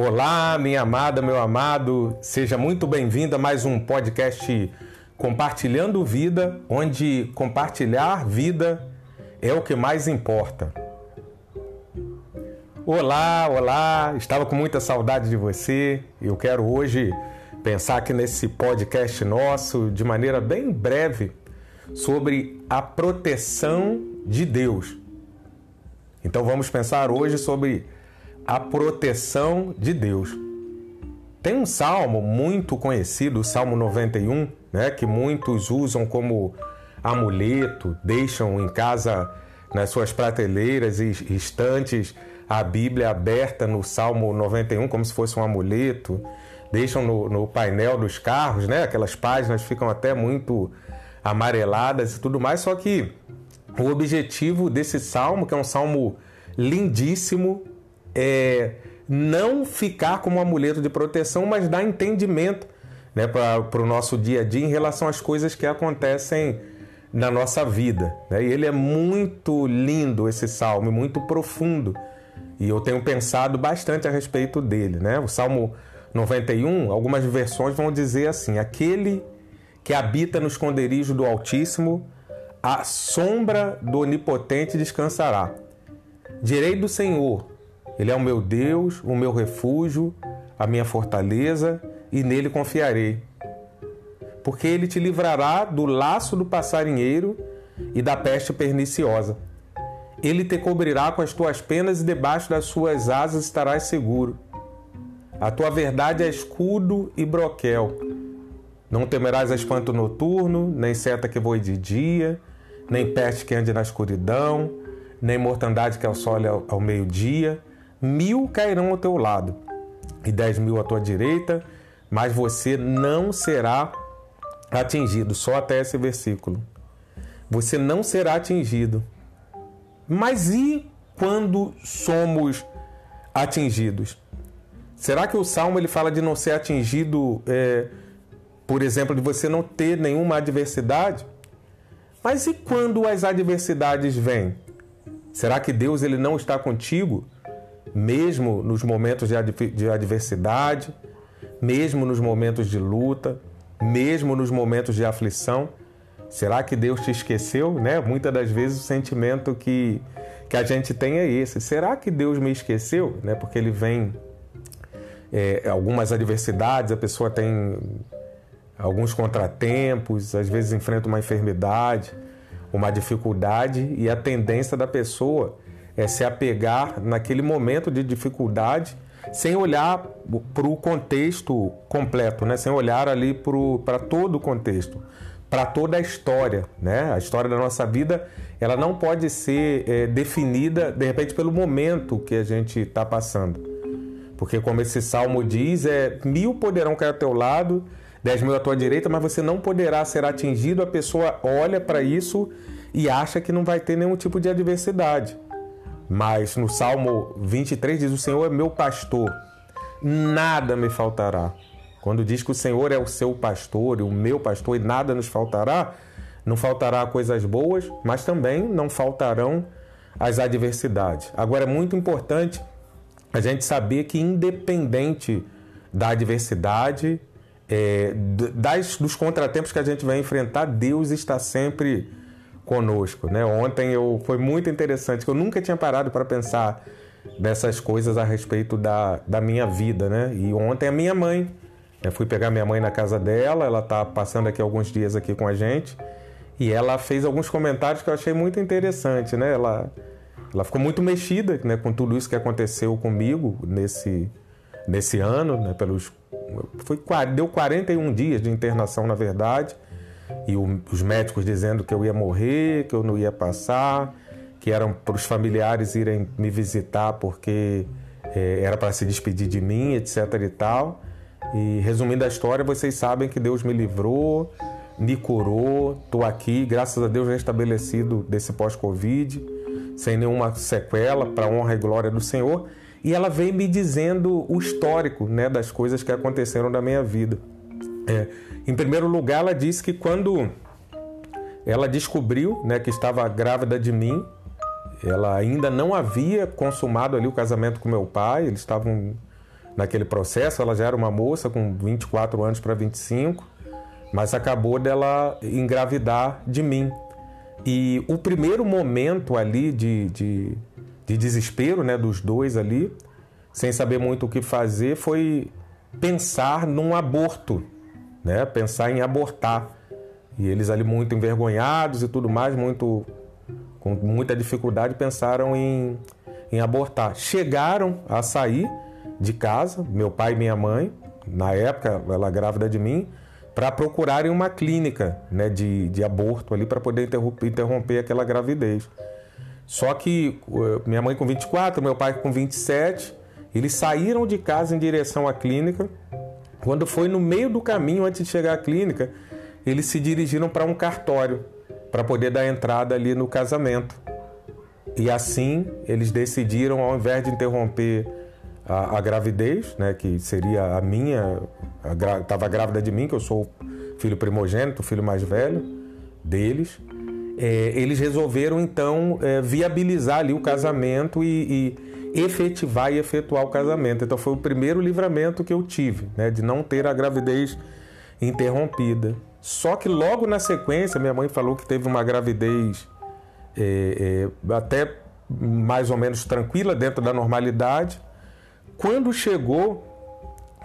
Olá, minha amada, meu amado, seja muito bem-vindo a mais um podcast Compartilhando Vida, onde compartilhar vida é o que mais importa. Olá, olá, estava com muita saudade de você. Eu quero hoje pensar aqui nesse podcast nosso de maneira bem breve sobre a proteção de Deus. Então vamos pensar hoje sobre a proteção de Deus. Tem um salmo muito conhecido, o Salmo 91, né, que muitos usam como amuleto, deixam em casa nas suas prateleiras e estantes a Bíblia aberta no Salmo 91 como se fosse um amuleto, deixam no, no painel dos carros, né? Aquelas páginas ficam até muito amareladas e tudo mais, só que o objetivo desse salmo, que é um salmo lindíssimo, é, não ficar como um amuleto de proteção, mas dar entendimento né, para o nosso dia a dia em relação às coisas que acontecem na nossa vida. Né? E ele é muito lindo, esse salmo, muito profundo. E eu tenho pensado bastante a respeito dele. Né? O Salmo 91, algumas versões vão dizer assim: Aquele que habita no esconderijo do Altíssimo, a sombra do Onipotente descansará. Direi do Senhor ele é o meu Deus, o meu refúgio, a minha fortaleza, e nele confiarei. Porque ele te livrará do laço do passarinheiro e da peste perniciosa. Ele te cobrirá com as tuas penas e debaixo das suas asas estarás seguro. A tua verdade é escudo e broquel. Não temerás espanto noturno, nem seta que voe de dia, nem peste que ande na escuridão, nem mortandade que assole ao, ao meio-dia mil cairão ao teu lado e dez mil à tua direita, mas você não será atingido. Só até esse versículo. Você não será atingido. Mas e quando somos atingidos? Será que o Salmo ele fala de não ser atingido, é, por exemplo, de você não ter nenhuma adversidade? Mas e quando as adversidades vêm? Será que Deus ele não está contigo? Mesmo nos momentos de adversidade, mesmo nos momentos de luta, mesmo nos momentos de aflição. Será que Deus te esqueceu? Né? Muitas das vezes o sentimento que, que a gente tem é esse. Será que Deus me esqueceu? Né? Porque ele vem é, algumas adversidades, a pessoa tem alguns contratempos, às vezes enfrenta uma enfermidade, uma dificuldade e a tendência da pessoa é, se apegar naquele momento de dificuldade sem olhar para o contexto completo, né? sem olhar ali para todo o contexto, para toda a história. Né? A história da nossa vida ela não pode ser é, definida, de repente, pelo momento que a gente está passando. Porque, como esse salmo diz, é mil poderão cair ao teu lado, dez mil à tua direita, mas você não poderá ser atingido. A pessoa olha para isso e acha que não vai ter nenhum tipo de adversidade. Mas no Salmo 23 diz: O Senhor é meu pastor, nada me faltará. Quando diz que o Senhor é o seu pastor e o meu pastor e nada nos faltará, não faltará coisas boas, mas também não faltarão as adversidades. Agora é muito importante a gente saber que, independente da adversidade, é, das, dos contratempos que a gente vai enfrentar, Deus está sempre conosco, né? Ontem eu foi muito interessante, que eu nunca tinha parado para pensar dessas coisas a respeito da, da minha vida, né? E ontem a minha mãe, eu fui pegar minha mãe na casa dela, ela tá passando aqui alguns dias aqui com a gente, e ela fez alguns comentários que eu achei muito interessante, né? Ela ela ficou muito mexida, né, com tudo isso que aconteceu comigo nesse nesse ano, né, pelos foi deu 41 dias de internação, na verdade e o, os médicos dizendo que eu ia morrer, que eu não ia passar, que eram para os familiares irem me visitar porque é, era para se despedir de mim, etc e tal. E resumindo a história, vocês sabem que Deus me livrou, me curou, estou aqui, graças a Deus restabelecido desse pós-Covid, sem nenhuma sequela, para honra e glória do Senhor. E ela veio me dizendo o histórico né, das coisas que aconteceram na minha vida. É, em primeiro lugar, ela disse que quando ela descobriu né, que estava grávida de mim, ela ainda não havia consumado ali o casamento com meu pai, eles estavam naquele processo. Ela já era uma moça com 24 anos para 25, mas acabou dela engravidar de mim. E o primeiro momento ali de, de, de desespero né, dos dois ali, sem saber muito o que fazer, foi pensar num aborto, né? pensar em abortar. E eles ali muito envergonhados e tudo mais, muito com muita dificuldade, pensaram em, em abortar. Chegaram a sair de casa, meu pai e minha mãe, na época ela grávida de mim, para procurarem uma clínica né, de, de aborto ali para poder interromper, interromper aquela gravidez. Só que minha mãe com 24, meu pai com 27, eles saíram de casa em direção à clínica. Quando foi no meio do caminho, antes de chegar à clínica, eles se dirigiram para um cartório para poder dar entrada ali no casamento. E assim eles decidiram, ao invés de interromper a, a gravidez, né, que seria a minha, estava grávida de mim, que eu sou filho primogênito, filho mais velho deles, é, eles resolveram então é, viabilizar ali o casamento e, e, efetivar e efetuar o casamento. Então foi o primeiro livramento que eu tive, né, de não ter a gravidez interrompida. Só que logo na sequência, minha mãe falou que teve uma gravidez é, é, até mais ou menos tranquila, dentro da normalidade. Quando chegou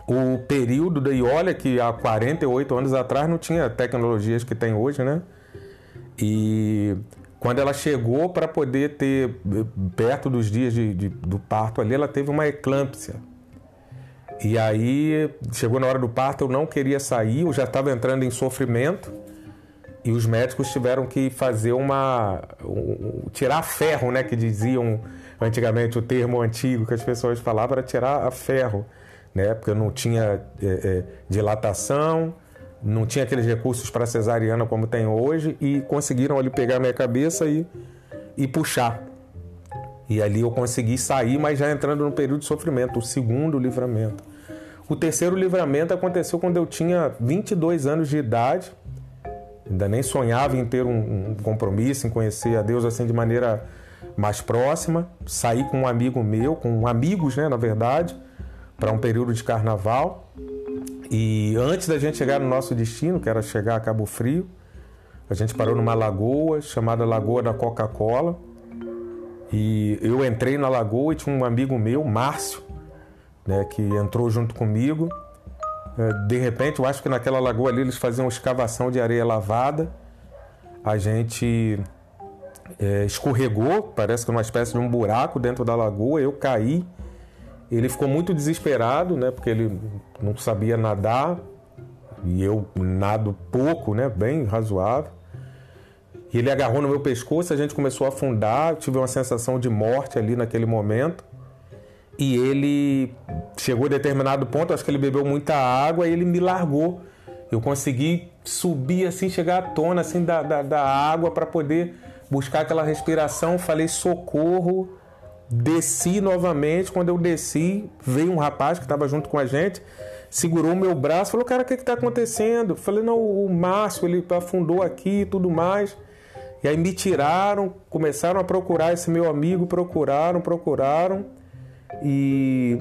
o período, daí olha que há 48 anos atrás não tinha tecnologias que tem hoje, né? E quando ela chegou para poder ter, perto dos dias de, de, do parto ali, ela teve uma eclâmpsia. E aí chegou na hora do parto, eu não queria sair, eu já estava entrando em sofrimento. E os médicos tiveram que fazer uma. Um, tirar ferro, né? Que diziam antigamente o termo antigo que as pessoas falavam era tirar a ferro, né? Porque não tinha é, é, dilatação, não tinha aqueles recursos para cesariana como tem hoje, e conseguiram ali pegar minha cabeça e, e puxar. E ali eu consegui sair, mas já entrando no período de sofrimento, o segundo livramento. O terceiro livramento aconteceu quando eu tinha 22 anos de idade. Ainda nem sonhava em ter um, um compromisso, em conhecer a Deus assim de maneira mais próxima. Saí com um amigo meu, com amigos, né, na verdade, para um período de carnaval. E antes da gente chegar no nosso destino, que era chegar a Cabo Frio, a gente parou numa lagoa chamada Lagoa da Coca-Cola. E eu entrei na lagoa e tinha um amigo meu, Márcio, né, que entrou junto comigo. É, de repente, eu acho que naquela lagoa ali eles faziam escavação de areia lavada. A gente é, escorregou, parece que numa espécie de um buraco dentro da lagoa. Eu caí. Ele ficou muito desesperado, né, porque ele não sabia nadar e eu nado pouco, né, bem razoável. E ele agarrou no meu pescoço, a gente começou a afundar, tive uma sensação de morte ali naquele momento. E ele chegou a determinado ponto, acho que ele bebeu muita água e ele me largou. Eu consegui subir assim, chegar à tona assim da, da, da água para poder buscar aquela respiração. Falei socorro, desci novamente. Quando eu desci, veio um rapaz que estava junto com a gente, segurou o meu braço, falou: Cara, o que está acontecendo? Falei: Não, o Márcio ele afundou aqui e tudo mais. E aí me tiraram, começaram a procurar esse meu amigo, procuraram, procuraram. E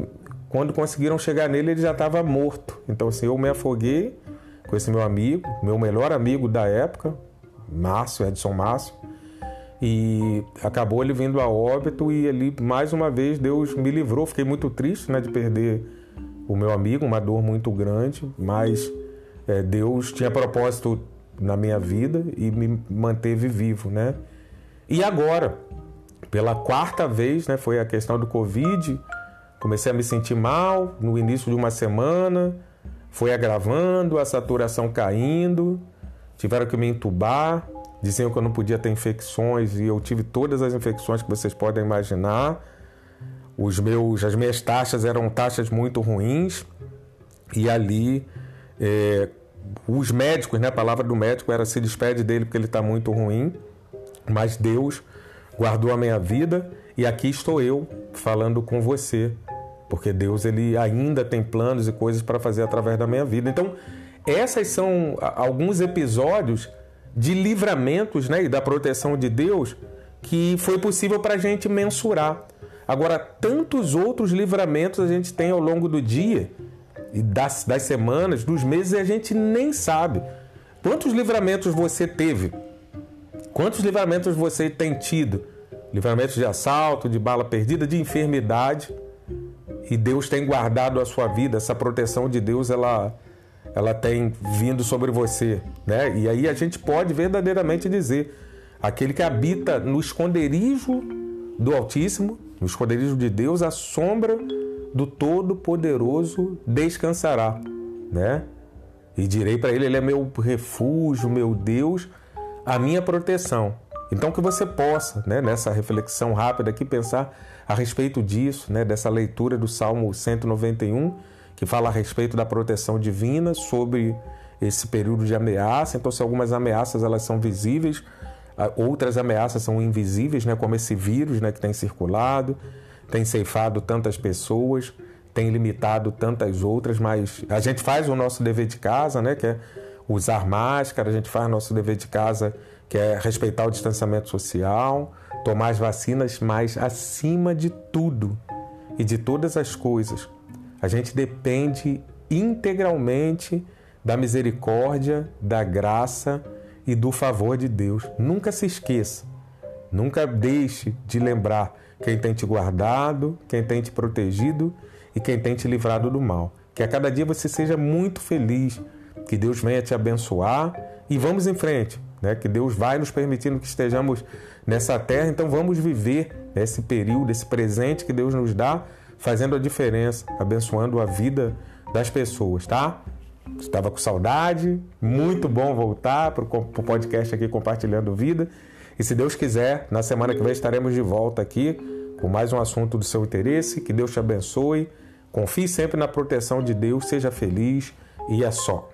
quando conseguiram chegar nele, ele já estava morto. Então, assim, eu me afoguei com esse meu amigo, meu melhor amigo da época, Márcio, Edson Márcio. E acabou ele vindo a óbito e ali, mais uma vez, Deus me livrou. Fiquei muito triste né, de perder o meu amigo, uma dor muito grande, mas é, Deus tinha propósito na minha vida e me manteve vivo, né? E agora, pela quarta vez, né, foi a questão do Covid. Comecei a me sentir mal no início de uma semana, foi agravando, a saturação caindo, tiveram que me entubar, diziam que eu não podia ter infecções e eu tive todas as infecções que vocês podem imaginar. Os meus, as minhas taxas eram taxas muito ruins e ali é, os médicos, né, a palavra do médico era se despede dele porque ele está muito ruim, mas Deus guardou a minha vida e aqui estou eu falando com você, porque Deus ele ainda tem planos e coisas para fazer através da minha vida. Então, essas são alguns episódios de livramentos né, e da proteção de Deus que foi possível para a gente mensurar. Agora, tantos outros livramentos a gente tem ao longo do dia e das, das semanas, dos meses, e a gente nem sabe. Quantos livramentos você teve? Quantos livramentos você tem tido? Livramentos de assalto, de bala perdida, de enfermidade. E Deus tem guardado a sua vida, essa proteção de Deus, ela, ela tem vindo sobre você, né? E aí a gente pode verdadeiramente dizer: aquele que habita no esconderijo do Altíssimo, no esconderijo de Deus, a sombra do Todo-Poderoso descansará, né? E direi para ele: Ele é meu refúgio, meu Deus, a minha proteção. Então que você possa, né, nessa reflexão rápida aqui, pensar a respeito disso, né, dessa leitura do Salmo 191, que fala a respeito da proteção divina sobre esse período de ameaça. Então, se algumas ameaças elas são visíveis, outras ameaças são invisíveis, né, como esse vírus né, que tem circulado, tem ceifado tantas pessoas, tem limitado tantas outras, mas a gente faz o nosso dever de casa, né, que é usar máscara, a gente faz o nosso dever de casa, que é respeitar o distanciamento social, tomar as vacinas, mas acima de tudo e de todas as coisas, a gente depende integralmente da misericórdia, da graça e do favor de Deus. Nunca se esqueça, nunca deixe de lembrar quem tem te guardado, quem tem te protegido e quem tem te livrado do mal. Que a cada dia você seja muito feliz, que Deus venha te abençoar e vamos em frente, né? Que Deus vai nos permitindo que estejamos nessa terra, então vamos viver esse período, esse presente que Deus nos dá, fazendo a diferença, abençoando a vida das pessoas, tá? Estava com saudade, muito bom voltar para o podcast aqui compartilhando vida. E se Deus quiser, na semana que vem estaremos de volta aqui com mais um assunto do seu interesse. Que Deus te abençoe. Confie sempre na proteção de Deus, seja feliz e é só.